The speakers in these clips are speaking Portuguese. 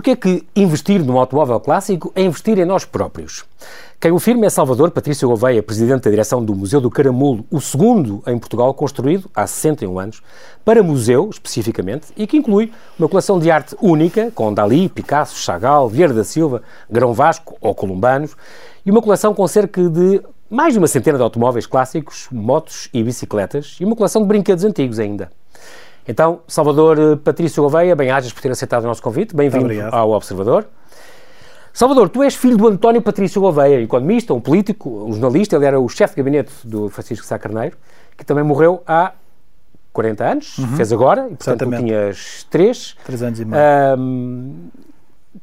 Porquê que investir num automóvel clássico é investir em nós próprios? Quem o firma é Salvador Patrício Gouveia, presidente da direção do Museu do Caramulo, o segundo em Portugal, construído há 61 anos, para museu, especificamente, e que inclui uma coleção de arte única, com Dali, Picasso, Chagall, Vieira da Silva, Grão Vasco ou Columbanos, e uma coleção com cerca de mais de uma centena de automóveis clássicos, motos e bicicletas, e uma coleção de brinquedos antigos ainda. Então, Salvador eh, Patrício Gouveia, bem-ajas por ter aceitado o nosso convite. Bem-vindo ao Observador. Salvador, tu és filho do António Patrício Gouveia, economista, um político, um jornalista, ele era o chefe de gabinete do Francisco Sá Carneiro, que também morreu há 40 anos, uhum. fez agora, e portanto tu tinhas 3. 3 anos e meio.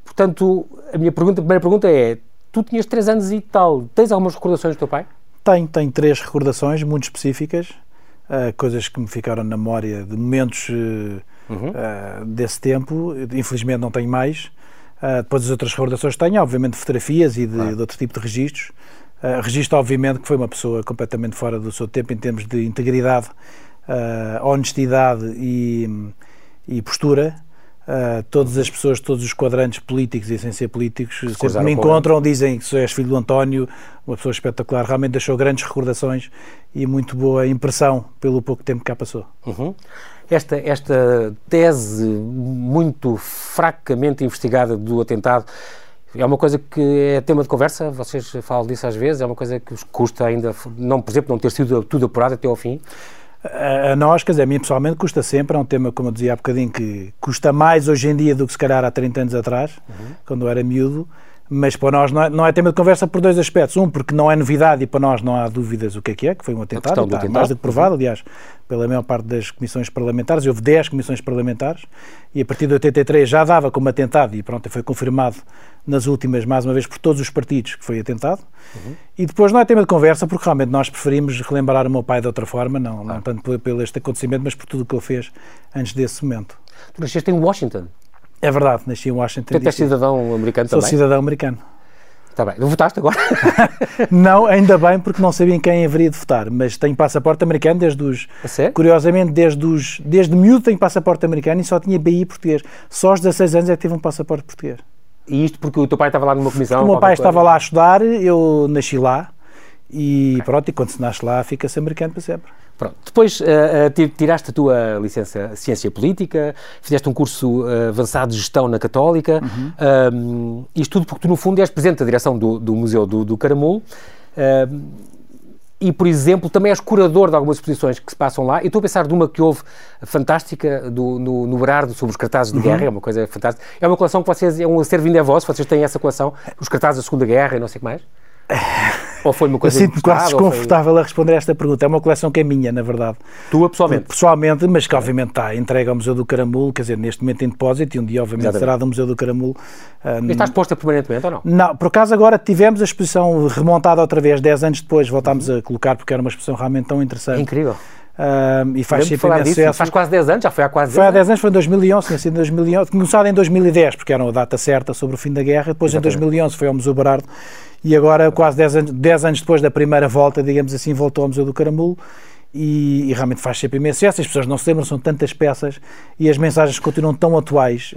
Portanto, a minha pergunta, a primeira pergunta é, tu tinhas 3 anos e tal, tens algumas recordações do teu pai? Tenho, tenho três recordações muito específicas uh, coisas que me ficaram na memória de momentos uh, uhum. uh, desse tempo. Infelizmente não tenho mais. depois as outras recordações tenho, obviamente, fotografias e de, de outro tipo de registros. Uh, registro, obviamente, que foi uma pessoa completamente fora do seu tempo em termos de integridade, honestidade e, e postura. Uh, todas as pessoas, todos os quadrantes políticos e sem ser políticos, sempre me encontram, dizem que sou és filho do António, uma pessoa espetacular, realmente deixou grandes recordações e muito boa impressão pelo pouco tempo que cá passou. Uhum. Esta, esta tese muito fracamente investigada do atentado é uma coisa que é tema de conversa, vocês falam disso às vezes, é uma coisa que os custa ainda, não, por exemplo, não ter sido tudo apurado até ao fim? A, nós, quer dizer, a mim pessoalmente custa sempre, é um tema, como eu dizia há bocadinho, que custa mais hoje em dia do que se calhar há 30 anos atrás, uhum. quando eu era miúdo, mas para nós não é, não é, tema de conversa por dois aspectos. Um, porque não é novidade e para nós não há dúvidas o que é que é, que foi um atentado, está atentado. mais do que provado, aliás, pela maior parte das comissões parlamentares. Houve 10 comissões parlamentares e a partir de 83 já dava como atentado e pronto, foi confirmado nas últimas, mais uma vez, por todos os partidos que foi atentado. Uhum. E depois não é tema de conversa porque realmente nós preferimos relembrar o meu pai de outra forma, não, não tanto por, por este acontecimento, mas por tudo o que ele fez antes desse momento. Tu nasceste em Washington? É verdade, nasci em Washington. Tu és cidadão americano Sou também? Sou cidadão americano. Está bem. Votaste agora? não, ainda bem, porque não sabia em quem haveria de votar. Mas tenho passaporte americano desde os. Curiosamente, desde, os, desde miúdo tenho passaporte americano e só tinha BI português. Só aos 16 anos é que tive um passaporte português. E isto porque o teu pai estava lá numa comissão? o meu pai estava lá a estudar, eu nasci lá. E okay. pronto, e quando se nasce lá, fica-se americano para sempre. Pronto. Depois uh, uh, tiraste a tua licença Ciência Política, fizeste um curso uh, avançado de Gestão na Católica, uhum. isto tudo porque tu, no fundo, és presidente da direção do, do Museu do, do Caramulo e, por exemplo, também és curador de algumas exposições que se passam lá. E estou a pensar de uma que houve fantástica do, no, no Berardo sobre os cartazes de uhum. guerra, é uma coisa fantástica. É uma coleção que vocês, é um acervo ainda é vosso, vocês têm essa coleção, os cartazes da Segunda Guerra e não sei o que mais? Ou foi uma coisa Eu sinto-me quase desconfortável foi... a responder a esta pergunta. É uma coleção que é minha, na verdade. Tua, pessoalmente? Pessoalmente, mas que obviamente está entregue ao Museu do Caramulo, quer dizer, neste momento em depósito, e um dia obviamente Exatamente. será do Museu do Caramulo. Um... Está exposta permanentemente ou não? Não, por acaso agora tivemos a exposição remontada outra vez, 10 anos depois, voltámos uhum. a colocar, porque era uma exposição realmente tão interessante. É incrível. Uh, e faz sempre imenso. Faz quase 10 anos, já foi há quase 10 Foi há 10 anos, foi em 2011, tinha sido em 2011, começado em 2010, porque era a data certa sobre o fim da guerra, depois Exatamente. em 2011 foi ao Museu Berardo e agora, quase 10 anos, 10 anos depois da primeira volta, digamos assim, voltou ao Museu do Caramulo. E, e, realmente faz sempre imenso sucesso. As pessoas não se lembram, são tantas peças e as mensagens continuam tão atuais.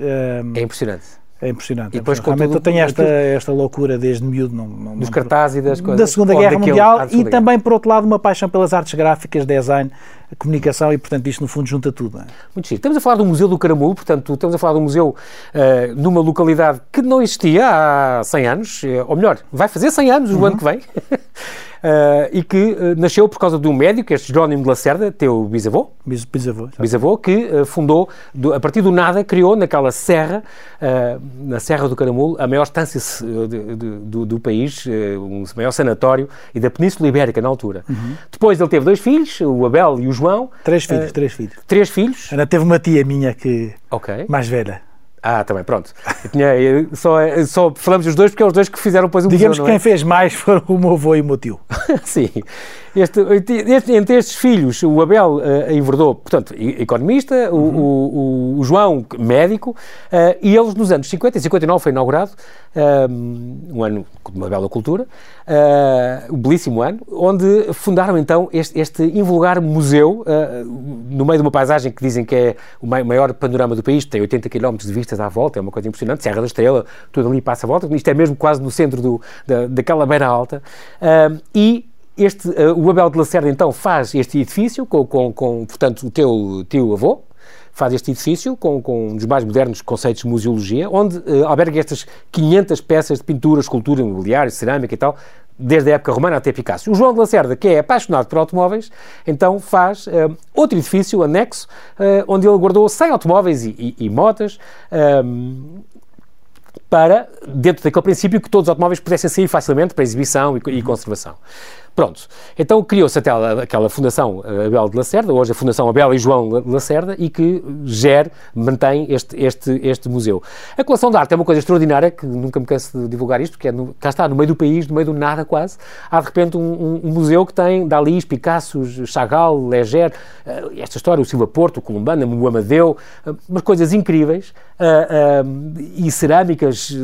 É impressionante. É impressionante. E depois, é Realmente eu tenho esta, esta loucura desde miúdo. Não, não, Dos cartazes e das coisas. Da Segunda Guerra Mundial e também, por outro lado, uma paixão pelas artes gráficas, design, comunicação e, portanto, isto no fundo junta tudo. É? Muito chique. Estamos a falar do Museu do Caramulo, portanto, estamos a falar de um museu uh, numa localidade que não existia há 100 anos, eh, ou melhor, vai fazer 100 anos uhum. o ano que vem. Uh, e que uh, nasceu por causa de um médico, este Jerónimo de Lacerda, teu bisavô, bisavô, bisavô que uh, fundou, do, a partir do nada, criou naquela serra, na Serra do Caramulo, a maior estância do, do, país, um maior sanatório e da Península Ibérica na altura. Uhum. Depois ele teve dois filhos, o Abel e o João. Três filhos, três filhos. Três filhos. Ainda teve uma tia minha que... Okay. Mais velha. Ah, também, pronto. Eu tinha, eu só, só falamos os dois porque é os dois que fizeram depois o Digamos museu, que quem é? fez mais foram o meu avô e o meu tio. Sim. Este, este, entre estes filhos, o Abel uh, enverdou, portanto, economista, uhum. o, o, o, João, médico, uh, e eles nos anos 50 e 59 foi inaugurado, um, um ano de uma bela cultura, uh, um belíssimo ano, onde fundaram então este, este invulgar museu, uh, no meio de uma paisagem que dizem que é o maior panorama do país, tem 80 km de vista à volta, é uma coisa impressionante, Serra da Estrela, tudo ali passa à volta, isto é mesmo quase no centro do, da, daquela beira alta, uh, e este, uh, o Abel de Lacerda então faz este edifício com, com, com portanto, o teu tio-avô, faz este edifício com, com um dos mais modernos conceitos de museologia, onde uh, alberga estas 500 peças de pintura, escultura, imobiliário, cerâmica e tal, desde a época romana até Picasso. O João de Lacerda, que é apaixonado por automóveis, então faz uh, outro edifício anexo, uh, onde ele guardou 100 automóveis e, e, e motas, para, dentro daquele princípio, que todos os automóveis pudessem sair facilmente para exibição e, e conservação. Pronto. Então criou-se aquela, Fundação eh, Abel de Lacerda, hoje a Fundação Abel e João de Lacerda, e que gera, mantém este, este, este museu. A coleção de arte é uma coisa extraordinária, que nunca me canso de divulgar isto, porque é no, cá está, no meio do país, no meio do nada quase, há de repente um, um, um museu que tem Dalí, Picasso, Chagall, Leger, uh, esta história, o Silva Porto, o Columbano, o Amadeu, uh, umas coisas incríveis, uh, e cerâmicas,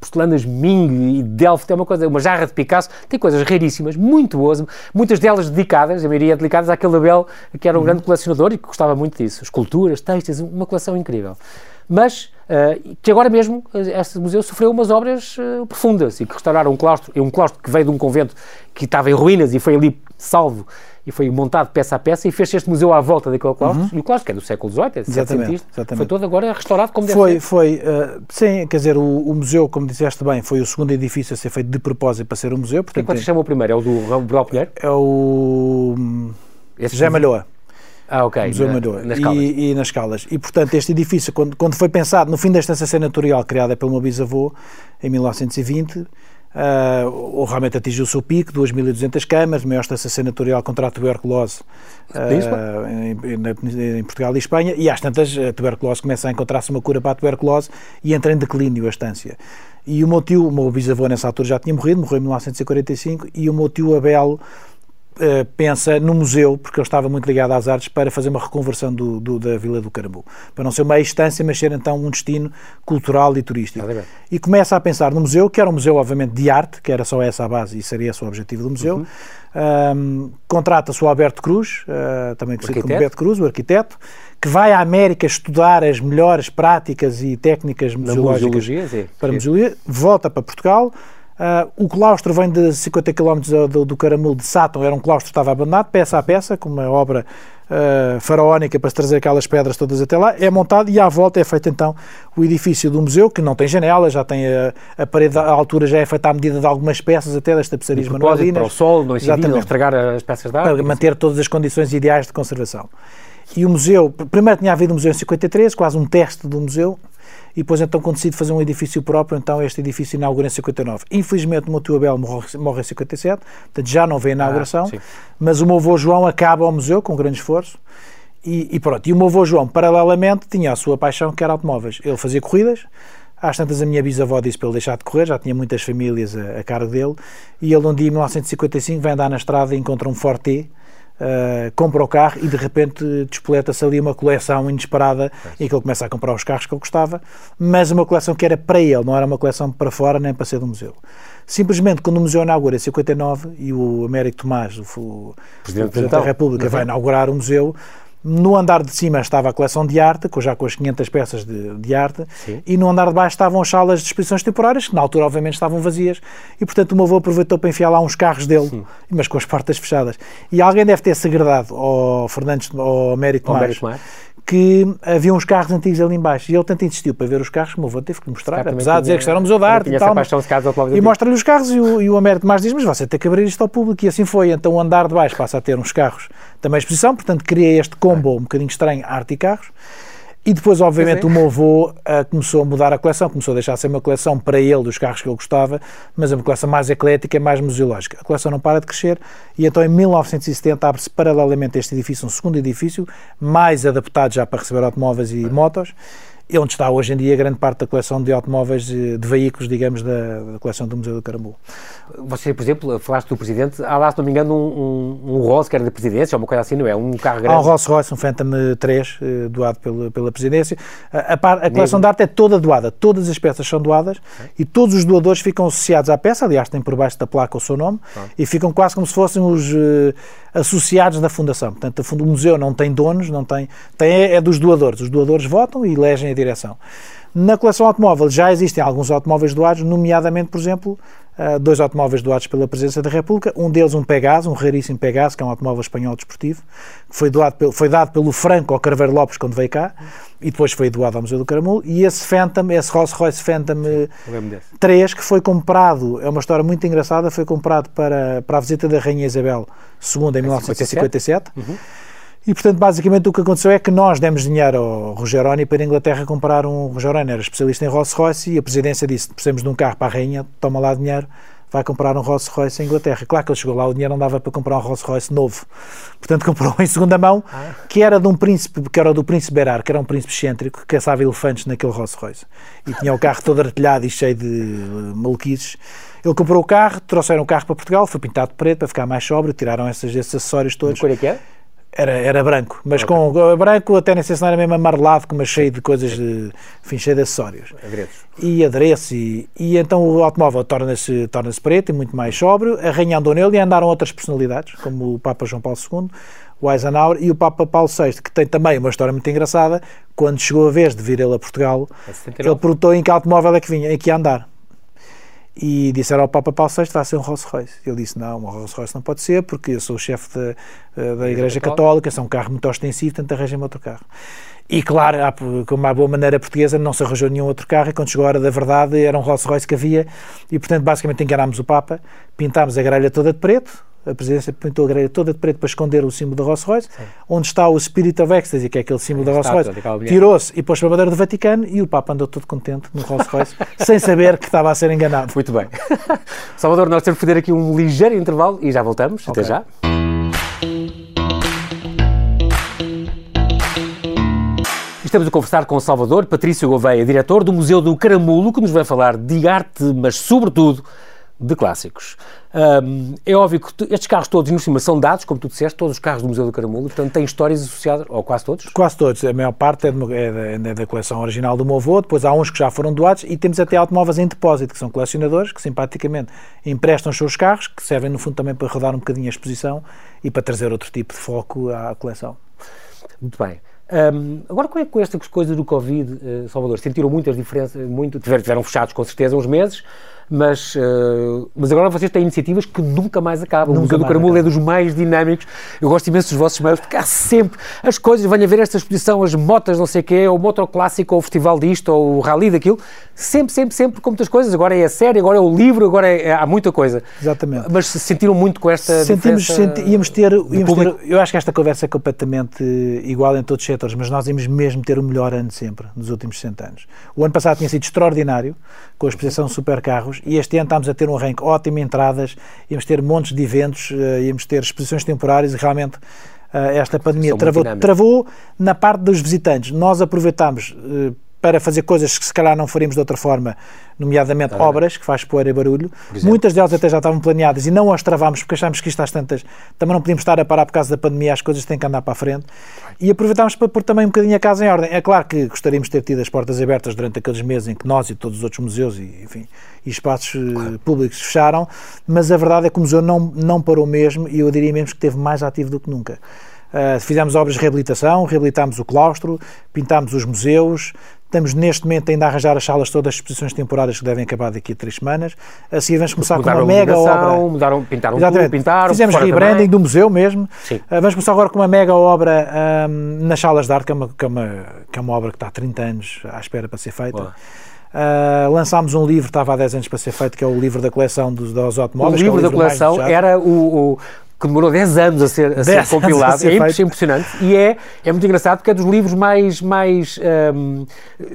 porcelanas Ming e Delft, é uma coisa, uma jarra de Picasso, tem coisas raríssimas, muito muito boas, muitas delas dedicadas, a maioria dedicadas àquele Abel que era um uhum. grande colecionador e que gostava muito disso. Esculturas, textos, uma coleção incrível. Mas uh, que agora mesmo este museu sofreu umas obras uh, profundas e que restauraram um claustro, um claustro que veio de um convento que estava em ruínas e foi ali salvo e foi montado peça a peça e fez este museu à volta daquele claustro. Uhum. E o claustro, que é do século XVIII, é exatamente, exatamente. foi todo agora restaurado como foi, deve ser. Foi, uh, sim, quer dizer, o, o, museu, como disseste bem, foi o segundo edifício a ser feito de propósito para ser um museu. Portanto, e qual se chama o primeiro? É o do Bral Pinheiro? É o Esse José Malhoa. Ah, ok. Museu na, Malhoa. Nas e, e, nas Caldas. E, portanto, este edifício, quando, quando foi pensado, no fim da estância senatorial criada pelo meu bisavô, em 1920, Uh, ou realmente atingiu o seu pico, 2.200 câmaras, maior estância senatorial contra a tuberculose uh, em, em, Portugal e Espanha, e às tantas a tuberculose começa a encontrar-se uma cura para a tuberculose e entra em declínio a estância. E o meu tio, o meu bisavô nessa altura já tinha morrido, morreu em 1945, e o meu tio Abel pensa no museu, porque ele estava muito ligado às artes, para fazer uma reconversão do, do, da Vila do Carambu. Para não ser uma estância, mas ser então um destino cultural e turístico. E começa a pensar no museu, que era um museu, obviamente, de arte, que era só essa a base e seria esse o objetivo do museu. Uhum. Um, Contrata-se o Alberto Cruz, uh, também conhecido como Beto Cruz, o arquiteto, que vai à América estudar as melhores práticas e técnicas museológicas para museologia, volta para Portugal Uh, o claustro vem de 50 km do, do Caramulo de Sátão, era um claustro que estava abandonado, peça a peça, com uma obra uh, faraónica para se trazer aquelas pedras todas até lá, é montado e à volta é feito então o edifício do museu, que não tem janelas, já tem a, a parede, a altura já é feita à medida de algumas peças, até das tapeçarias manualinas. para o sol, não incidir, não estragar as peças de arte. Para manter todas as condições ideais de conservação. E o museu, primeiro tinha havido o museu em 53, quase um teste do museu, e depois então quando decide fazer um edifício próprio, então este edifício inaugura em 59. Infelizmente o meu tio Abel morre, morre em 57, portanto já não vê a inauguração, ah, mas o meu avô João acaba o museu com grande esforço, e, e, pronto, e o meu avô João, paralelamente, tinha a sua paixão que era automóveis. Ele fazia corridas, às tantas a minha bisavó disse para ele deixar de correr, já tinha muitas famílias a, a cargo dele, e ele um dia em 1955 vem andar na estrada e encontra um Forte, Uh, compra o carro e de repente despoleta-se ali uma coleção inesperada é. e que ele começa a comprar os carros que ele gostava, mas uma coleção que era para ele, não era uma coleção para fora nem para ser do museu. Simplesmente, quando o museu inaugura em 59 e o Américo Tomás, o, o Presidente, Presidente da República, uhum. vai inaugurar o museu, no andar de cima estava a coleção de arte, já com as 500 peças de, de arte, Sim. e no andar de baixo estavam as salas de exposições temporárias, que na altura obviamente estavam vazias, e portanto o meu avô aproveitou para enfiar lá uns carros dele, Sim. mas com as portas fechadas. E alguém deve ter segredado ao Fernandes, ao Américo Tomás, que havia uns carros antigos ali embaixo. E ele tanto insistiu para ver os carros que o meu avô teve que lhe mostrar, apesar de dizer que isto era um museu de arte e tal. E mostra-lhe os carros e o, e o Américo Tomás diz, mas você tem que abrir isto ao público. E assim foi. Então o andar de baixo passa a ter uns carros também exposição, portanto cria este combo um bocadinho estranho, arte e carros. E depois, obviamente, o meu avô uh, começou a mudar a coleção, começou a deixar de ser uma coleção para ele dos carros que ele gostava, mas é uma coleção mais eclética, mais museológica. A coleção não para de crescer e então em 1970 abre-se paralelamente este edifício, um segundo edifício, mais adaptado já para receber automóveis e motos, é onde está hoje em dia grande parte da coleção de automóveis, de veículos, digamos, da, da coleção do Museu do Carambu. Você, por exemplo, falaste do Presidente, há lá, se não me engano, um, um, um Rolls que era da Presidência, ou uma coisa assim, não é? Um carro grande. Há um Rolls Royce, um Phantom 3, eh, doado pela, pela Presidência. A, a, a coleção de arte é toda doada, todas as peças são doadas e todos os doadores ficam associados à peça, aliás, tem por baixo da placa o seu nome, ah. e ficam quase como se fossem os uh, associados da Fundação. Portanto, o museu não tem donos, não tem, tem é, é dos doadores. Os doadores votam e elegem direção. Na coleção automóvel já existem alguns automóveis doados, nomeadamente, por exemplo, uh, dois automóveis doados pela Presidência da República, um deles um Pegasus, um raríssimo Pegasus, que é um automóvel espanhol desportivo, que foi, doado, foi dado pelo Franco ao Carveiro Lopes quando veio cá, e depois foi doado ao Museu do Caramulo, e esse Phantom, esse Rolls-Royce Phantom Sim, 3, que foi comprado, é uma história muito engraçada, foi comprado para, para a visita da Rainha Isabel II em 1957, uhum. E, portanto, basicamente o que aconteceu é que nós demos dinheiro ao Rogeroni para a Inglaterra comprar um. Rogeroni era especialista em Rolls Royce e a presidência disse: precisamos de um carro para a rainha, toma lá dinheiro, vai comprar um Rolls Royce em Inglaterra. Claro que ele chegou lá, o dinheiro não dava para comprar um Rolls Royce novo. Portanto, comprou em segunda mão, ah. que era de um príncipe, que era do príncipe Berar, que era um príncipe excêntrico, que caçava elefantes naquele Rolls Royce. E tinha o carro todo artilhado e cheio de maluquices. Ele comprou o carro, trouxeram o carro para Portugal, foi pintado de preto para ficar mais sóbrio, tiraram esses, esses acessórios todos. Cor é que é? Era, era branco, mas okay. com branco até nem sei se não era mesmo amarelado, mas cheio de coisas, de, enfim, cheio de acessórios. Adereços. E adereços. E, e então o automóvel torna-se torna preto e muito mais sóbrio. A rainha andou nele e andaram outras personalidades, como o Papa João Paulo II, o Eisenhower e o Papa Paulo VI, que tem também uma história muito engraçada. Quando chegou a vez de vir ele a Portugal, ele perguntou em que automóvel é que vinha, em que ia andar e disseram ao Papa Paulo VI vai ser um Rolls Royce. Ele disse, não, um Rolls Royce não pode ser porque eu sou o chefe da, eh, da Igreja Católica, é um carro muito ostensivo, portanto arranjem outro carro. E claro, como uma boa maneira portuguesa, não se arranjou nenhum outro carro e quando chegou a hora da verdade era um Rolls Royce que havia e portanto basicamente enganámos o Papa, pintámos a grelha toda de preto, a presidência pintou a grelha toda de preto para esconder o símbolo da Rolls-Royce, onde está o Spirit of Ecstasy, que é aquele símbolo da Rolls-Royce, tirou-se e pôs para a bandeira do Vaticano e o Papa andou todo contente no Rolls-Royce, sem saber que estava a ser enganado. Muito bem. Salvador, nós temos que fazer aqui um ligeiro intervalo e já voltamos. Okay. Até já. Estamos a conversar com Salvador Patrício Gouveia, diretor do Museu do Caramulo, que nos vai falar de arte, mas sobretudo de clássicos. Um, é óbvio que estes carros todos, no cima, são dados, como tu disseste, todos os carros do Museu do Caramulo, portanto têm histórias associadas, ou quase todos? Quase todos. A maior parte é, de, é, da, é da, coleção original do meu avô, depois há uns que já foram doados e temos até automóveis em depósito, que são colecionadores, que simpaticamente emprestam os seus carros, que servem no fundo também para rodar um bocadinho a exposição e para trazer outro tipo de foco à coleção. Muito bem. Um, agora, como é que com esta coisa do Covid, uh, Salvador, sentiram muitas diferenças, muito, tiveram, tiveram fechados com certeza uns meses, mas, uh, mas agora vocês têm iniciativas que nunca mais acabam. Nunca o Museu do Caramulo é dos mais dinâmicos. Eu gosto imenso dos vossos mails, porque há sempre as coisas. Venha ver esta exposição, as motas, não sei o quê, ou o motoclássico, ou o festival disto, ou o rally daquilo. Sempre, sempre, sempre com muitas coisas. Agora é a série, agora é o livro, agora é, é, há muita coisa. Exatamente. Mas se sentiram muito com esta Sentimos, senti, íamos ter, íamos ter, Eu acho que esta conversa é completamente igual em todos os setores, mas nós íamos mesmo ter o melhor ano sempre, nos últimos 60 anos. O ano passado tinha sido extraordinário, com a exposição Supercarros, e este ano estamos a ter um arranque ótimo, entradas, íamos ter montes de eventos, uh, íamos ter exposições temporárias e realmente uh, esta pandemia travou, travou na parte dos visitantes. Nós aproveitámos uh, para fazer coisas que se calhar não faríamos de outra forma, nomeadamente ah, obras, que faz poeira e barulho. Muitas delas até já estavam planeadas e não as travámos porque achámos que isto às tantas também não podíamos estar a parar por causa da pandemia, as coisas têm que andar para a frente. E aproveitámos para pôr também um bocadinho a casa em ordem. É claro que gostaríamos de ter tido as portas abertas durante aqueles meses em que nós e todos os outros museus e, enfim, e espaços eh, claro. públicos fecharam, mas a verdade é que o museu não, não parou mesmo e eu diria mesmo que esteve mais ativo do que nunca. Uh, fizemos obras de reabilitação, reabilitámos o claustro, pintámos os museus, Estamos neste momento ainda a arranjar as salas todas as exposições temporárias que devem acabar daqui a três semanas. Assim vamos começar mudaram com uma mega obra. Mudaram, pintaram tudo, pintaram. Fizemos rebranding do museu mesmo. Sim. Uh, vamos começar agora com uma mega obra um, nas salas de arte, que é, uma, que, é uma, que é uma obra que está há 30 anos à espera para ser feita. Uh, lançámos um livro, estava há 10 anos para ser feito, que é o livro da coleção dos, dos automóveis. O livro, é o livro da coleção era o, o, que demorou 10 anos a ser, a ser compilado. A ser é impressionante. E é, é muito engraçado porque é dos livros mais. mais um,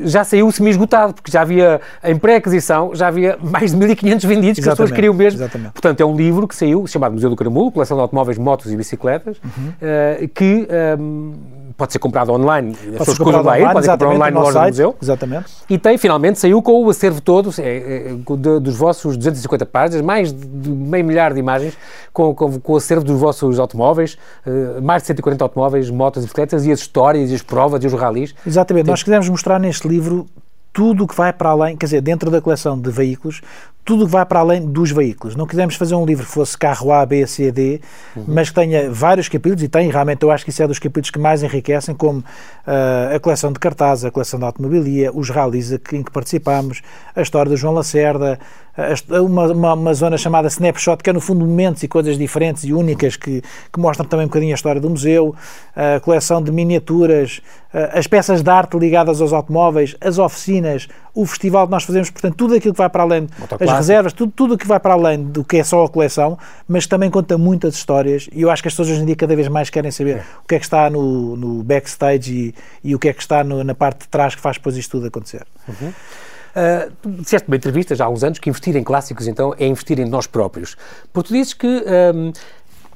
já saiu semi-esgotado, porque já havia, em pré-aquisição, já havia mais de 1500 vendidos que as pessoas queriam mesmo. Exatamente. Portanto, é um livro que saiu, chamado Museu do Caramulo, coleção de automóveis, motos e bicicletas, uhum. uh, que. Um, pode ser comprado online, as pessoas escolhem lá ir, pode ser comprado online na loja site, do museu. Exatamente. E tem, finalmente, saiu com o acervo todo é, é, dos vossos 250 páginas, mais de meio milhar de imagens, com, com, com o acervo dos vossos automóveis, uh, mais de 140 automóveis, motos e bicicletas, e as histórias, e as provas, e os ralis. Exatamente. Tem... Nós quisemos mostrar neste livro tudo o que vai para além, quer dizer, dentro da coleção de veículos, tudo vai para além dos veículos. Não quisemos fazer um livro que fosse carro A, B, C, D, uhum. mas que tenha vários capítulos, e tem, realmente eu acho que isso é dos capítulos que mais enriquecem, como uh, a coleção de cartazes, a coleção de automobilia, os rallies em que participamos, a história do João Lacerda, uma, uma, uma, zona chamada Snapshot, que é no fundo momentos e coisas diferentes e únicas que, que mostram também um bocadinho a história do museu, a coleção de miniaturas, as peças de arte ligadas aos automóveis, as oficinas, o festival que nós fazemos, portanto, tudo aquilo que vai para além, as reservas, tudo, tudo que vai para além do que é só a coleção, mas também conta muitas histórias e eu acho que as pessoas hoje em dia cada vez mais querem saber é. o que é que está no, no backstage e, e, o que é que está no, na parte de trás que faz depois isto tudo acontecer. Uhum. Uh, disseste uma entrevista já há uns anos que investir em clássicos então é investir em nós próprios. Porque tu dizes que um,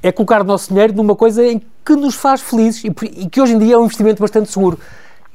é colocar o nosso dinheiro numa coisa em que nos faz felizes e, e, que hoje em dia é um investimento bastante seguro.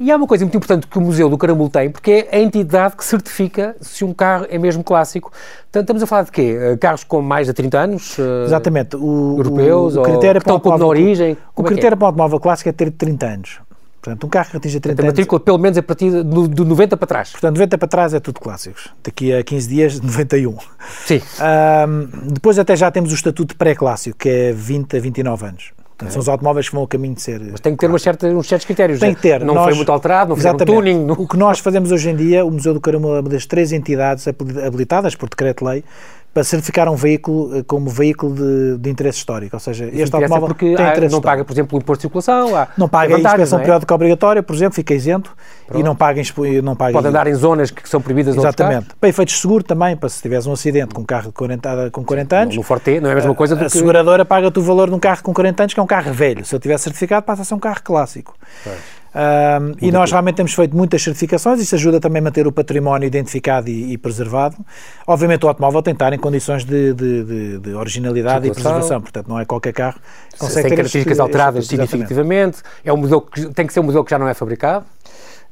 E há uma coisa muito importante que o Museu do Caramulo tem, porque é a entidade que certifica se um carro é mesmo clássico. Portanto, estamos a falar de quê? Ah, carros com mais de 30 anos? Ah, Exatamente. O, europeus? O, o critério ou um pouco na origem? O é critério é? para o automóvel clássico é ter 30 anos. Portanto, um carro que atinja 30 a matrícula, anos... pelo menos, é a partir de, de 90 para trás. Portanto, 90 para trás é tudo clássicos. Daqui a 15 dias, 91. Sim. Um, depois até já temos o estatuto pré-clássico, que é 20 a 29 anos. Portanto, são os automóveis que vão ao caminho de ser. Mas tem que ter umas certas, uns certos critérios. Tem que ter. Não nós, foi muito alterado, não foi um tuning. Não... O que nós fazemos hoje em dia, o Museu do Caramulo é uma das três entidades habilitadas por decreto-lei para certificar um veículo eh, como veículo de, de interesse histórico. Ou seja, este automóvel porque tem há, interesse não paga, por exemplo, o imposto de circulação. Há, não paga a inspeção é? periódica obrigatória, por exemplo, fica isento Pronto. e não paga, não paga Pode andar em zonas que são proibidas Exatamente. Para efeitos de seguro também, para se tiveres um acidente com um carro de 40, com 40 anos. No Forte não é a mesma coisa do a, que... A seguradora paga-te o valor de um carro com 40 anos, que é um carro velho. Se ele tiver certificado, passa a ser um carro clássico. Pois. Um, e nós realmente temos feito muitas certificações, isso ajuda também a manter o património identificado e, e preservado. Obviamente o automóvel tem que estar em condições de, de, de, de originalidade e preservação, portanto não é qualquer carro que consegue tem ter características este, alteradas este, significativamente, é um modelo que tem que ser um modelo que já não é fabricado.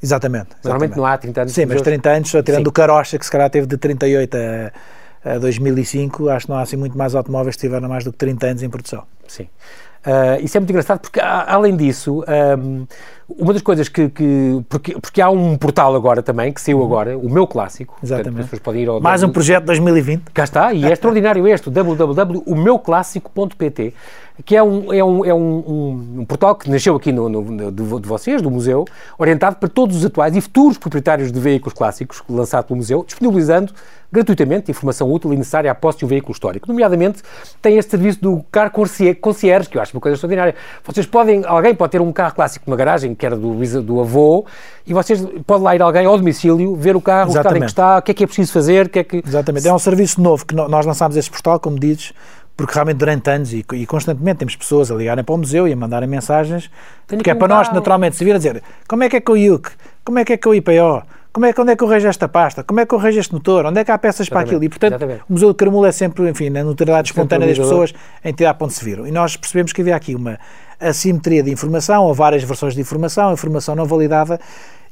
Exatamente. Normalmente não há 30 anos. Sim, mas 30 anos, só tirando Sim. o Carocha, que se calhar teve de 38 a, a 2005, acho que não há assim muito mais automóveis que tiveram mais do que 30 anos em produção. Sim. Uh, isso é muito engraçado porque, além disso, um, uma das coisas que, que, porque, porque há um portal agora também, que saiu uhum. agora, o meu clássico. Exatamente. Portanto, podem ir ao Mais um projeto 2020. Cá está, e é extraordinário este, o www.omeuclássico.pt, que é um, é um, é um, um, um portal que nasceu aqui no, no, no de, de, vocês, do museu, orientado para todos os atuais e futuros proprietários de veículos clássicos, lançado pelo museu, disponibilizando gratuitamente informação útil e necessária à posse de um veículo histórico. Nomeadamente, tem este serviço do carro concierge, que eu acho uma coisa extraordinária. Vocês podem, alguém pode ter um carro clássico numa garagem, que era do, do avô, e vocês pode lá ir alguém ao domicílio, ver o carro, Exatamente. o estado em que está, o que é que é preciso fazer, o que é que... Exatamente, é um serviço novo que nós lançámos este portal, como dizes, porque realmente durante anos e, e, constantemente temos pessoas a ligarem para o museu e a mandarem mensagens, Tenho que é para nós naturalmente se vir a dizer como é que é com o IUC, como é que é com o IPO, como é, onde é que eu rejo esta pasta, como é que eu rejo este motor, onde é que há peças exatamente, para aquilo. E, portanto, exatamente. o Museu do Caramulo é sempre, enfim, na notoriedade espontânea das pessoas, a entidade para onde se viram. E nós percebemos que havia aqui uma assimetria de informação, ou várias versões de informação, informação não validada,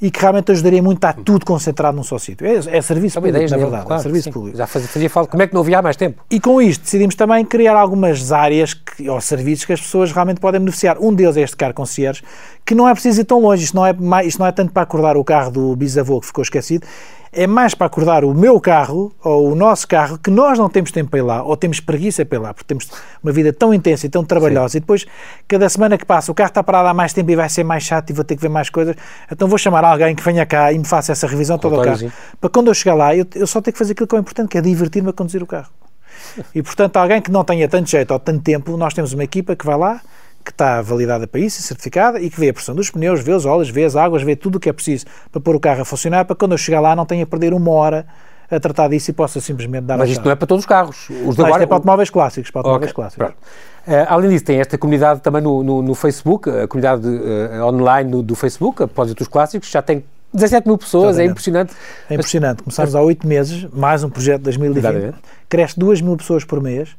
e que realmente ajudaria muito a estar tudo concentrado num só sítio. É, é serviço público, na verdade. Claro, é serviço sim. público. Já fazia, fazia falta. Como é que não havia mais tempo? E com isto decidimos também criar algumas áreas que, ou serviços que as pessoas realmente podem beneficiar. Um deles é este carro concierge, que não é preciso ir tão longe. Isto não é, mais, isto não é tanto para acordar o carro do bisavô que ficou esquecido, é mais para acordar o meu carro ou o nosso carro que nós não temos tempo para ir lá ou temos preguiça para ir lá, porque temos uma vida tão intensa e tão trabalhosa Sim. e depois, cada semana que passa, o carro está parado há mais tempo e vai ser mais chato e vou ter que ver mais coisas. Então vou chamar alguém que venha cá e me faça essa revisão toda o carro. Para quando eu chegar lá, eu, eu só tenho que fazer aquilo que é importante, que é divertir-me a conduzir o carro. E portanto, alguém que não tenha tanto jeito ou tanto tempo, nós temos uma equipa que vai lá, que está validada para isso, certificada, e que vê a pressão dos pneus, vê os óleos, vê as águas, vê tudo o que é preciso para pôr o carro a funcionar, para quando eu chegar lá não tenha a perder uma hora a tratar disso e possa simplesmente dar Mas isto não é para todos os carros. Os de agora... é para automóveis clássicos. Para automóveis okay. clássicos. Uh, além disso, tem esta comunidade também no, no, no Facebook, a comunidade uh, online no, do Facebook, após os clássicos, já tem 17 mil pessoas, é Exatamente. é impressionante. É impressionante. Começámos há oito meses, mais um projeto de 2020, Exatamente. cresce 2 mil pessoas por mês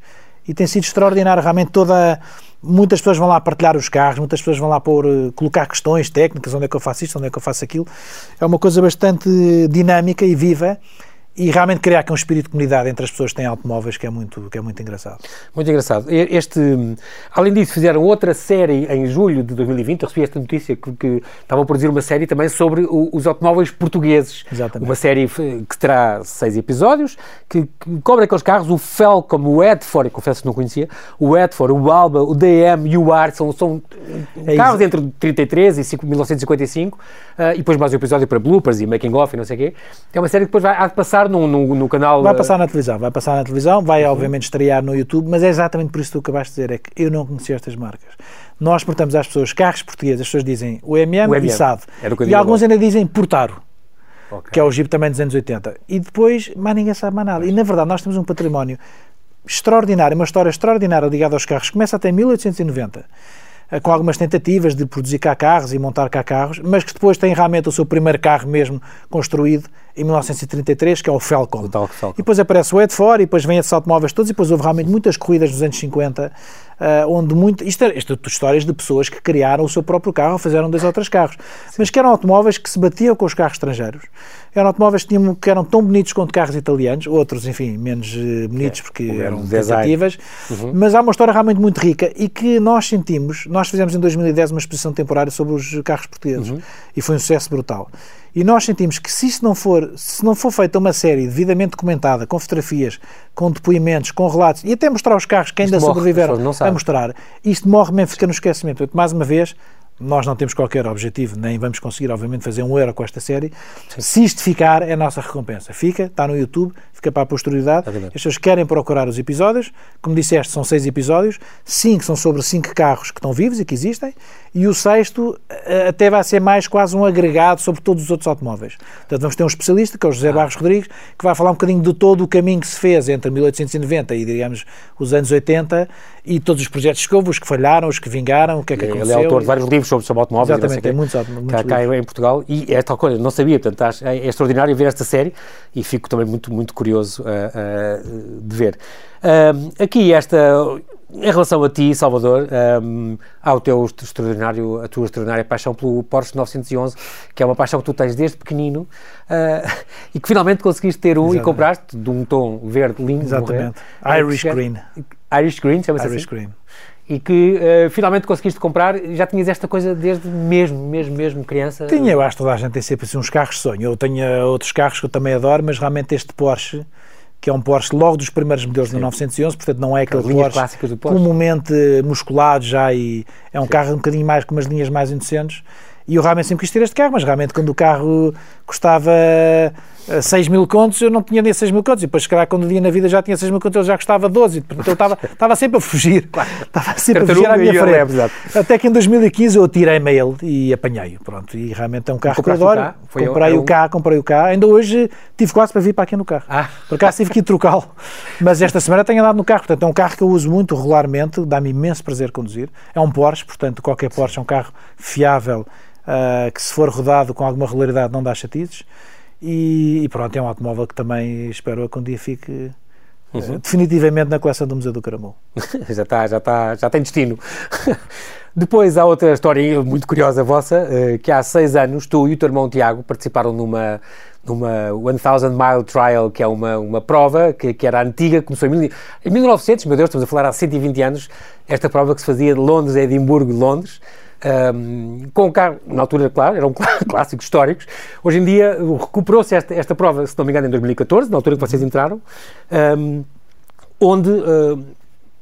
e tem sido extraordinário. Realmente toda Muitas pessoas vão lá partilhar os carros, muitas pessoas vão lá pôr, eh, colocar questões técnicas, onde é que eu faço isto, onde é que eu faço aquilo. É uma coisa bastante dinâmica e viva e realmente criar aqui um espírito de comunidade entre as pessoas que têm automóveis que é muito, que é muito engraçado. Muito engraçado. Este, além disso, fizeram outra série em julho de 2020, eu recebi esta notícia que, que estavam a produzir uma série também sobre o, os automóveis portugueses. Exatamente. Uma série que terá seis episódios, que, que cobre aqueles carros, o Falcon, o Edford, confesso que não conhecia, o Edford, o Alba, o DM e o Art, são, são é carros entre 33 e 1955, uh, e depois mais um episódio para bloopers e making off e não sei o quê. É uma série que depois vai há de passar passar no, no, no, canal. Vai passar na televisão, vai passar na televisão, vai uhum. obviamente estrear no YouTube, mas é exatamente por isso que tu acabaste de dizer, é que eu não conhecia estas marcas. Nós portamos às pessoas carros portugueses, as pessoas dizem o MM, o MM. e SAD. E alguns agora. ainda dizem Portaro. Okay. Que é o Jeep também dos anos 80. E depois, mais ninguém sabe mais nada. E na verdade, nós temos um património extraordinário, uma história extraordinária ligada aos carros. Começa até 1890 eh, com algumas tentativas de produzir cá carros e montar cá carros, mas que depois tem realmente o seu primeiro carro mesmo construído em 1933, que é o Falcon. O Falcon. E depois aparece o Edford, e depois vem esses automóveis todos, e depois houve realmente muitas corridas nos anos 50, uh, onde muito. Isto, é, isto é histórias de pessoas que criaram o seu próprio carro ou fizeram dois ou três carros, Sim. mas que eram automóveis que se batiam com os carros estrangeiros. Eram automóveis que, tinham, que eram tão bonitos quanto carros italianos, outros, enfim, menos uh, bonitos é, porque eram tentativas, uhum. mas há uma história realmente muito rica e que nós sentimos. Nós fizemos em 2010 uma exposição temporária sobre os carros portugueses uhum. e foi um sucesso brutal. E nós sentimos que se isso não for, se não for feita uma série devidamente documentada, com fotografias, com depoimentos, com relatos, e até mostrar os carros que ainda sobreviveram a mostrar, isto morre mesmo, fica no esquecimento. Portanto, mais uma vez, nós não temos qualquer objetivo, nem vamos conseguir, obviamente, fazer um euro com esta série. Sim. Se isto ficar, é a nossa recompensa. Fica, está no YouTube, fica para a posterioridade. É As pessoas querem procurar os episódios. Como disseste, são seis episódios. Cinco são sobre cinco carros que estão vivos e que existem. E o sexto eh, até vai ser mais quase um agregado sobre todos os outros automóveis. Portanto, vamos ter um especialista, que é o José ah. Barros Rodrigues, que vai falar um bocadinho de todo o caminho que se fez entre 1890 e, digamos, os anos 80 e todos os projetos que houve, os que falharam, os que vingaram, o que é que aconteceu. Ele é autor de vários livros sobre, sobre automóveis. Exatamente, tem muitos, muitos cá, cá em Portugal. E é tal coisa, não sabia, portanto, é, é extraordinário ver esta série e fico também muito, muito curioso uh, uh, de ver. Uh, aqui esta em relação a ti, Salvador, um, há o teu extraordinário, a tua extraordinária paixão pelo Porsche 911, que é uma paixão que tu tens desde pequenino uh, e que finalmente conseguiste ter um Exatamente. e compraste de um tom verde lindo. Exatamente. Irish Green. Irish Green, chama-se Irish assim? Green. E que uh, finalmente conseguiste comprar, já tinhas esta coisa desde mesmo, mesmo, mesmo criança? Tinha, eu acho que toda a gente tem sempre assim, uns carros sonho. Eu tenho outros carros que eu também adoro, mas realmente este Porsche que é um Porsche logo dos primeiros modelos de 1911, portanto não é aquele Porsche, Porsche comumente musculado já e é um Sim. carro um bocadinho mais com umas linhas mais indecentes. E eu realmente sempre quis ter este carro, mas realmente quando o carro custava 6 mil contos, eu não tinha nem 6 mil contos. E depois, se calhar, quando dia na vida já tinha 6 mil contos, ele já custava 12. Portanto, eu estava, estava sempre a fugir. Claro. Estava sempre a fugir à minha frente. É, Até que em 2015 eu atirei-me a ele e apanhei-o. Pronto, e realmente é um carro que eu adoro. comprei o, um... cá, comprei o cá. Ainda hoje tive quase para vir para aqui no carro. Ah. Por acaso tive que ir trocá-lo. Mas esta semana tenho andado no carro. Portanto, é um carro que eu uso muito regularmente. Dá-me imenso prazer conduzir. É um Porsche, portanto, qualquer Porsche é um carro fiável. Uh, que se for rodado com alguma regularidade não dá chatices. E, e, pronto, é um automóvel que também espero que um dia fique eh, uhum. definitivamente na coleção do Museu do Caramulo. já está, já está, já tem destino. Depois há outra história muito curiosa vossa, eh, que há seis anos tu e o teu irmão Tiago participaram numa numa 1000 Mile Trial, que é uma, uma prova que, que era antiga, começou em, em 1900, meu Deus, estamos a falar há 120 anos, esta prova que se fazia de Londres a Edimburgo, Londres, um, com um carro, na altura, claro, eram clássicos históricos. Hoje em dia recuperou-se esta, esta prova, se não me engano, em 2014, na altura que vocês entraram, um, onde uh,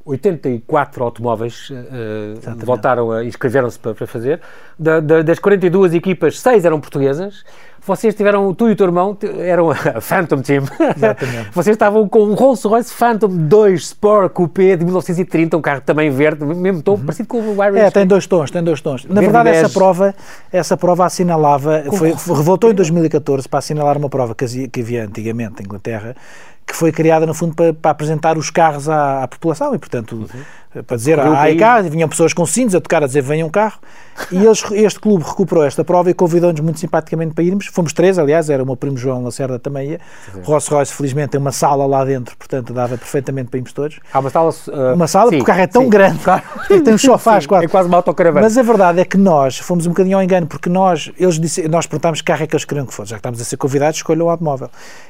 84 automóveis uh, voltaram a inscreveram-se para, para, fazer. Da, da, das 42 equipas, 6 eram portuguesas vocês tiveram, tu e o teu irmão, eram a Phantom Team. Exatamente. vocês estavam com um Rolls Royce Phantom 2 Sport Coupé de 1930, um carro também verde, mesmo tom, uhum. parecido com o Irish. É, tem dois tons, tem dois tons. Na verdade, essa prova, essa prova assinalava, foi, revoltou em 2014 para assinalar uma prova que, que havia antigamente em Inglaterra, que foi criada, no fundo, para, para apresentar os carros à, à população e, portanto, uhum. para dizer à AIK, vinham pessoas com cintos a tocar a dizer venha um carro, e eles, este clube recuperou esta prova e convidou-nos muito simpaticamente para irmos. Fomos três, aliás, era o meu primo João Lacerda também ia. Rolls Royce, felizmente, tem uma sala lá dentro, portanto dava perfeitamente para irmos todos. Há uma sala. Uh, uma sala, sim, porque o carro é tão sim. grande, claro. tem uns sofás quase. É quase uma autocaravana. Mas a verdade é que nós fomos um bocadinho ao engano, porque nós, eles disse, nós perguntámos que carro é que eles queriam que fosse, já que estávamos a ser convidados, escolham o automóvel.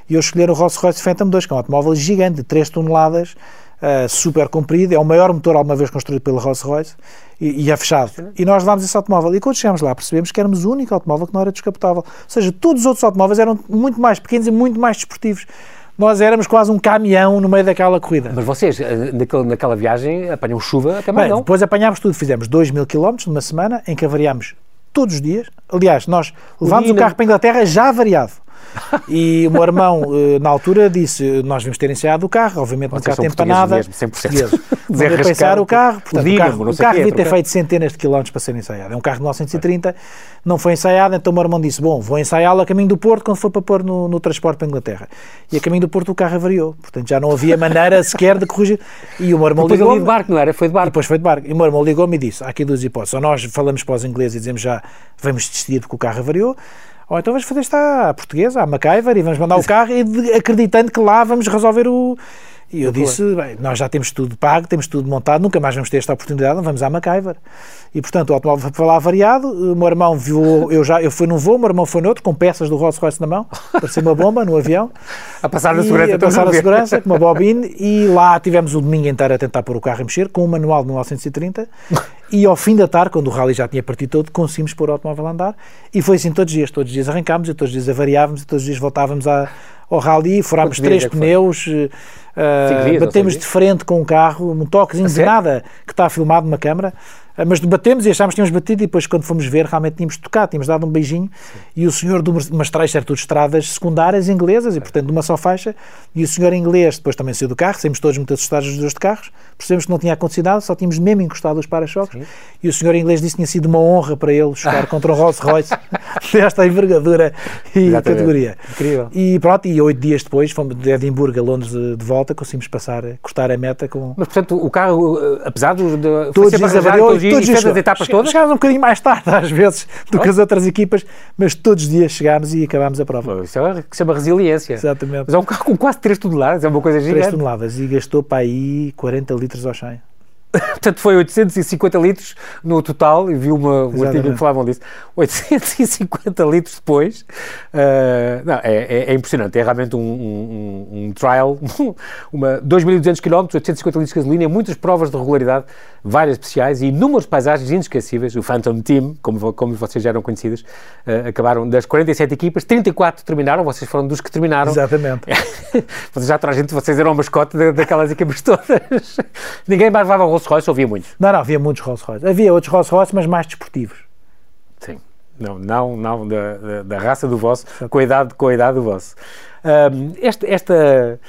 E eles escolheram o Rolls Royce Phantom 2, que é um automóvel gigante, de 3 toneladas, uh, super comprido, é o maior motor alguma vez construído pela Rolls Royce e, e é fechado. E nós levámos esse automóvel. E quando chegámos lá, percebemos que éramos o único automóvel que não era descapotável. Ou seja, todos os outros automóveis eram muito mais pequenos e muito mais desportivos. Nós éramos quase um caminhão no meio daquela corrida. Mas vocês, eh, naquela, naquela viagem, apanham chuva até mais Bem, não? depois apanhámos tudo. Fizemos 2 mil quilómetros numa semana em que avariámos todos os dias. Aliás, nós levámos o, dia- carro para a Inglaterra já avariado. E o meu irmão, eh, na altura, disse: Nós vimos ter ensaiado o carro, obviamente não Vocês cá são tem para nada. mesmo, 100%. Portugueses. Vamos pensar o carro, portanto, o Dínamo, carro, o carro devia ter trocar. feito centenas de quilómetros para ser ensaiado. É um carro de 1930, não foi ensaiado, então o meu irmão disse: Bom, vou ensaiá-lo a caminho do Porto quando for para pôr no, no transporte para a Inglaterra. E a caminho do Porto o carro avariou, portanto já não havia maneira sequer de corrigir. E o meu irmão Depois ligou de barco, não era? Foi de barco. depois foi de barco. E o meu irmão ligou-me e disse: há aqui duas hipóteses. Ou nós falamos para os ingleses e dizemos já vamos desistir porque o carro avariou, ou então vamos fazer isto à portuguesa, à MacGyver, e vamos mandar o carro e acreditando que lá vamos resolver o. E eu disse: bem, nós já temos tudo pago, temos tudo montado, nunca mais vamos ter esta oportunidade, vamos à MacGyver. E portanto o automóvel foi lá variado. O meu irmão viu, eu já eu fui num voo, o meu irmão foi noutro, com peças do Rolls Royce na mão, parecia uma bomba no avião A passar na segurança. a passar segurança com uma bobine e lá tivemos o domingo inteiro a tentar pôr o carro a mexer com o manual de 1930 e ao fim da tarde, quando o rally já tinha partido todo, conseguimos pôr o automóvel a andar e foi assim todos os dias, todos os dias arrancámos e todos os dias avariávamos e todos os dias voltávamos a, ao rally, furámos três é pneus, eh, Cinco dias, ou batemos de frente com o carro, um toquezinho de nada que está filmado numa câmara, eh, mas batemos e achámos que tínhamos batido e depois quando fomos ver realmente tínhamos tocado, tínhamos dado um beijinho e o senhor de umas, três tudo estradas secundárias inglesas e portanto de uma só faixa e o senhor inglês depois também saiu do carro, saímos todos muito assustados dos dois de carros, percebemos que não tinha acontecido nada, só tínhamos mesmo encostado os para-choques e o senhor inglês disse que tinha sido uma honra para ele chocar contra o Rolls Royce desta envergadura e Exatamente. categoria. Incrível. E pronto, e oito dias depois fomos de Edimburgo a Londres de, volta, conseguimos passar, cortar a meta com, Mas, portanto, o carro, eh, apesar de... todos sempre todos os e todos e fez as etapas todas? Chegámos um bocadinho mais tarde, às vezes, do que as outras equipas, mas todos os dias chegámos e acabámos a prova. Isso é que se chama resiliência. Exatamente. Mas é um carro com quase 3 toneladas, é uma coisa 3 gigante. toneladas e gastou para aí 40 litros ao 100. Portanto, foi 850 litros no total, e vi uma, um artigo que falavam disso. 850 litros depois. ah, não, é, é- é impressionante. É realmente um, um- um- trial. Uma, 2.200 km, 850 litros de gasolina, muitas provas de regularidade, várias especiais e inúmeras paisagens inesquecíveis. O Phantom Team, como, como vocês já eram conhecidas, ah, acabaram das 47 equipas, 34 terminaram. Vocês foram dos que terminaram. Exatamente. Vocês já toda a gente, vocês eram o mascote da- daquelas equipas todas. Ninguém mais levava Rolls Royce, ouvia muito. Não, não, havia muitos Rolls Royce. Havia outros Rolls Royce, mas mais desportivos. Sim. Não, não, não da, da, da raça do vosso, com a idade, com a idade do vosso. Esta, esta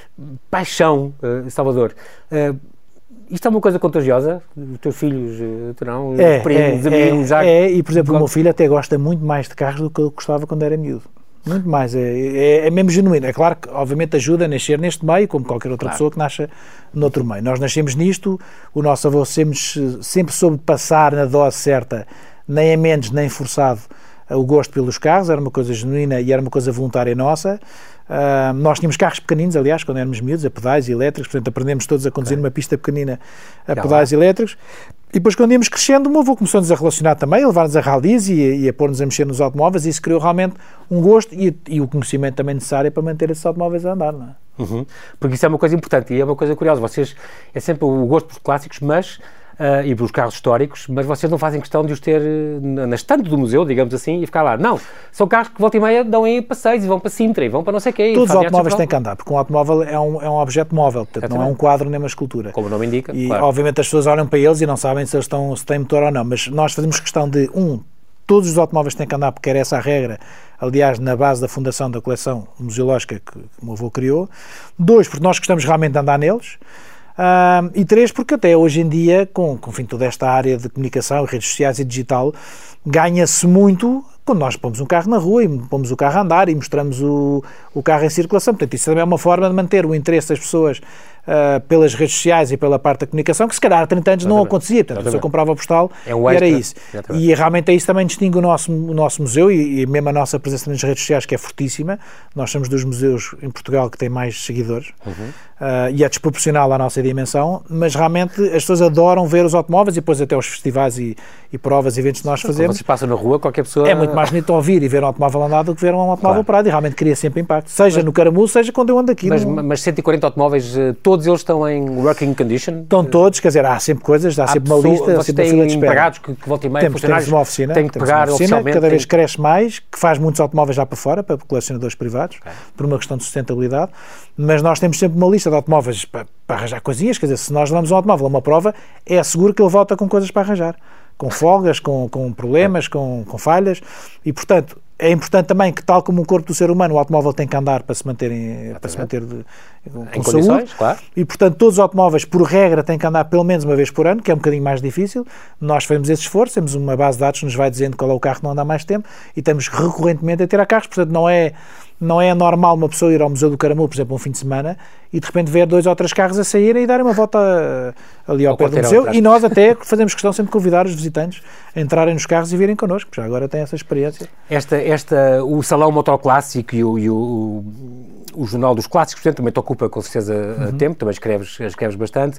paixão, eh, Salvador, eh, isto é uma coisa contagiosa? Os teus filhos, eh? Os É, primos, é, amigos, é, já... é, e por exemplo, o meu filho até gosta muito mais de carros do que eu gostava quando era miúdo. Muito mais, é, é, é mesmo genuíno. É claro que, obviamente, ajuda a nascer neste meio, como qualquer outra Claro. pessoa que nasce noutro meio. Nós nascemos nisto, o nosso avô sempre, sempre soube passar na dose certa, nem a menos, nem forçado, o gosto pelos carros, era uma coisa genuína e era uma coisa voluntária nossa. Ah, nós tínhamos carros pequeninos, aliás, quando éramos miúdos, a pedais elétricos, portanto aprendemos todos a conduzir numa pista pequenina a Já pedais elétricos. E depois, quando íamos crescendo, o meu avô começou-nos a relacionar também, a levar-nos a rallies e, e a pôr-nos a mexer nos automóveis, e isso criou realmente um gosto e, e o conhecimento também necessário para manter esses automóveis a andar. Não é? Uhum. Porque isso é uma coisa importante e é uma coisa curiosa. Vocês, é sempre o gosto por clássicos, mas... ah, e pelos carros históricos, mas vocês não fazem questão de os ter eh, na, na estante do museu, digamos assim, e ficar lá. Não, são carros que volta e meia dão em passeios e vão para Sintra e vão para não sei o quê. Todos os automóveis têm que andar, porque um automóvel é um, é um objeto móvel, portanto não é um Exatamente. quadro nem uma escultura. Como o nome indica, E claro. obviamente as pessoas olham para eles e não sabem se eles estão, se têm motor ou não, mas nós fazemos questão de, um, todos os automóveis têm que andar, porque era essa a regra, aliás, na base da fundação da coleção museológica que, que o meu avô criou. Dois, porque nós gostamos realmente de andar neles. Ah, e três, porque até hoje em dia, com, com enfim, toda esta área de comunicação, redes sociais e digital, ganha-se muito quando nós pomos um carro na rua e pomos o carro a andar e mostramos o, o carro em circulação. Portanto, isso também é uma forma de manter o interesse das pessoas uh, pelas redes sociais e pela parte da comunicação, que se calhar há 30 anos Exatamente. não acontecia. Portanto, Exatamente. a pessoa comprava o postal é um e era isso. Exatamente. E realmente é isso também distingue o nosso, o nosso museu e, e mesmo a nossa presença nas redes sociais, que é fortíssima. Nós somos dos museus em Portugal que têm mais seguidores. Uhum. Uh, e é desproporcional à nossa dimensão, mas realmente as pessoas adoram ver os automóveis e depois até os festivais e, e provas e eventos que nós fazemos. Quando se passa na rua, qualquer pessoa... É muito mais bonito ouvir e ver um automóvel andado do que ver um automóvel claro. parado e realmente cria sempre impacto, seja mas, no Caramulo, seja quando eu ando aqui. Mas, no... mas 140 automóveis, eh, todos eles estão em working condition? Estão todos, quer dizer, há sempre coisas, há, há sempre pessoa, uma lista, sempre uma fila de espera. empregados que, que voltam e meia, temos, temos uma oficina, tem que pegar oficina, cada vez tem... cresce mais, que faz muitos automóveis já para fora, para colecionadores privados, okay. por uma questão de sustentabilidade, mas nós temos sempre uma lista de automóveis para, para arranjar coisinhas, quer dizer, se nós levamos um automóvel a uma prova, é seguro que ele volta com coisas para arranjar com folgas, com, com problemas, com, com falhas, e portanto é importante também que, tal como o corpo do ser humano, o automóvel tem que andar para se manter, em, para se manter de, com em saúde. condições, claro. E, portanto, todos os automóveis, por regra, têm que andar pelo menos uma vez por ano, que é um bocadinho mais difícil. Nós fazemos esse esforço, temos uma base de dados que nos vai dizendo qual é o carro que não anda mais tempo e estamos recorrentemente a tirar carros, portanto, não é não é normal uma pessoa ir ao Museu do Caramulo, por exemplo, um fim de semana, e de repente ver dois ou três carros a saírem e darem uma volta eh, ali ao, ao pé do museu. E nós até fazemos questão sempre de convidar os visitantes a entrarem nos carros e virem connosco, porque já agora têm essa experiência. Esta, esta, o Salão Motoclássico e o, e o, o Jornal dos Clássicos, portanto, também te ocupa com certeza uhum. tempo, também escreves, escreves bastante.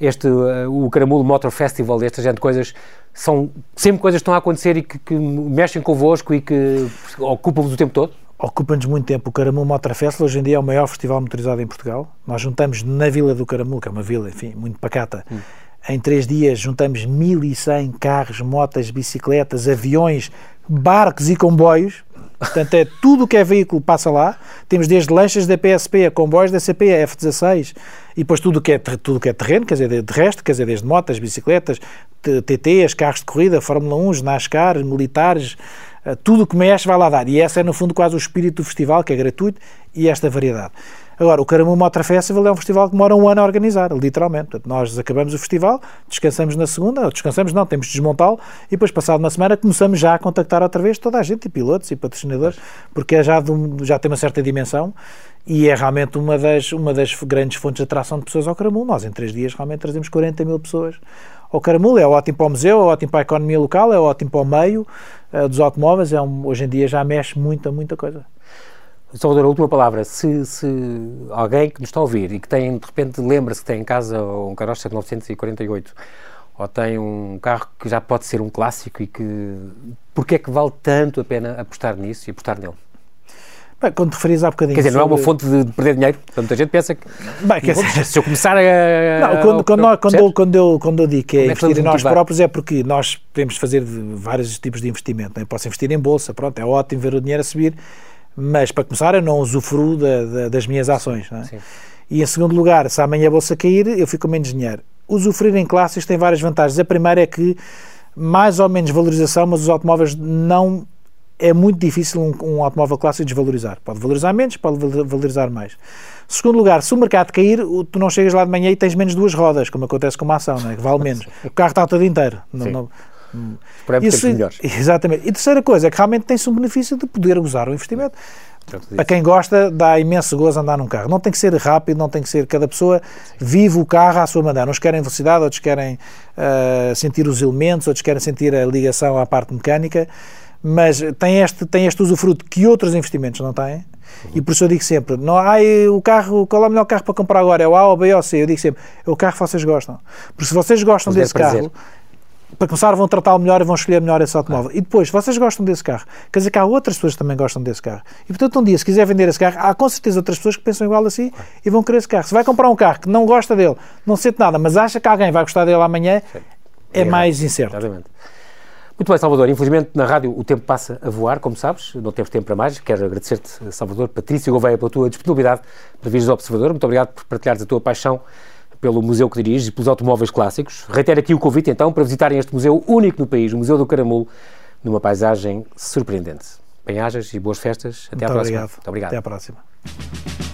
Este, eh, o Caramulo Motor Festival, esta gente de coisas, são sempre coisas que estão a acontecer e que, que mexem convosco e que ocupam-vos o tempo todo? Ocupa-nos muito tempo. O Caramulo Motor Festival hoje em dia é o maior festival motorizado em Portugal. Nós juntamos na Vila do Caramulo, que é uma vila, enfim, muito pacata, hum. em três dias juntamos 1.100 carros, motas, bicicletas, aviões, barcos e comboios. Portanto, é tudo o que é veículo passa lá. Temos desde lanchas da PSP a comboios da CP, a F-16 e depois tudo o que é, tudo que é terreno, quer dizer, de resto, quer dizer, desde motas, bicicletas, TTs, carros de corrida, Fórmula 1, NASCAR, militares, tudo o que mexe vai lá dar. E esse é, no fundo, quase o espírito do festival, que é gratuito, e esta variedade. Agora, o Caramu Motor Festival é um festival que demora um ano a organizar, literalmente. Portanto, nós acabamos o festival, descansamos na segunda, descansamos não, temos de desmontá-lo, e depois, passado uma semana, começamos já a contactar outra vez toda a gente, e pilotos e patrocinadores, porque é já, um, já tem uma certa dimensão e é realmente uma das, uma das grandes fontes de atração de pessoas ao Caramulo. Nós, em três dias, realmente trazemos 40 mil pessoas ao Caramulo. É ótimo para o museu, é ótimo para a economia local, é ótimo para o meio uh, dos automóveis. É um, hoje em dia já mexe muita, muita coisa. Salvador, a última palavra. Se, se, alguém que nos está a ouvir e que tem, de repente, lembra-se que tem em casa um Carocha 948 ou tem um carro que já pode ser um clássico e que... Porquê é que vale tanto a pena apostar nisso e apostar nele? Bem, quando te referias há bocadinho. Quer dizer, não é uma fonte de, perder dinheiro? muita gente pensa que. Bem, quer dizer, se eu começar a. Não, quando, quando, nós, quando, eu, quando, eu, quando eu digo que é, é investir em nós próprios, é porque nós podemos fazer vários tipos de investimento. Né? Posso investir em bolsa, pronto, é ótimo ver o dinheiro a subir, mas para começar, eu não usufruo da, da, das minhas ações. É? E em segundo lugar, se amanhã a bolsa cair, eu fico com menos dinheiro. Usufruir em classes tem várias vantagens. A primeira é que mais ou menos valorização, mas os automóveis não é muito difícil um, um, automóvel clássico desvalorizar. Pode valorizar menos, pode valorizar mais. Segundo lugar, se o mercado cair, tu não chegas lá de manhã e tens menos duas rodas, como acontece com uma ação, não é? que vale menos. o carro está todo inteiro. Não, não, Isso, melhores. Exatamente. E terceira coisa é que realmente tem-se um benefício de poder usar o investimento. Para quem gosta, dá imenso gozo andar num carro. Não tem que ser rápido, não tem que ser. Cada pessoa vive o carro à sua maneira. Uns querem velocidade, outros querem uh, sentir os elementos, outros querem sentir a ligação à parte mecânica mas tem este, tem este usufruto que outros investimentos não têm. E por isso eu digo sempre: não, ah, o carro, qual é o melhor carro para comprar agora? É o A ou B ou C? Eu digo sempre: é o carro que vocês gostam. Porque se vocês gostam Mas desse carro, para começar, vão tratá-lo melhor e vão escolher melhor esse automóvel. E depois, se vocês gostam desse carro, quer dizer que há outras pessoas que também gostam desse carro. E portanto, um dia, se quiser vender esse carro, há com certeza outras pessoas que pensam igual a si e vão querer esse carro. Se vai comprar um carro que não gosta dele, não sente nada, mas acha que alguém vai gostar dele amanhã, Sim. é, é mais incerto. Exatamente. Muito bem, Salvador. Infelizmente, na rádio o tempo passa a voar, como sabes, não temos tempo para mais. Quero agradecer-te, Salvador, Patrícia Gouveia, pela tua disponibilidade para vires ao Observador. Muito obrigado por partilhares a tua paixão pelo museu que diriges e pelos automóveis clássicos. Reitero aqui o convite, então, para visitarem este museu único no país, o Museu do Caramulo, numa paisagem surpreendente. Bem-ajas e boas festas. Até Muito à próxima. Obrigado. Muito obrigado. Até à próxima.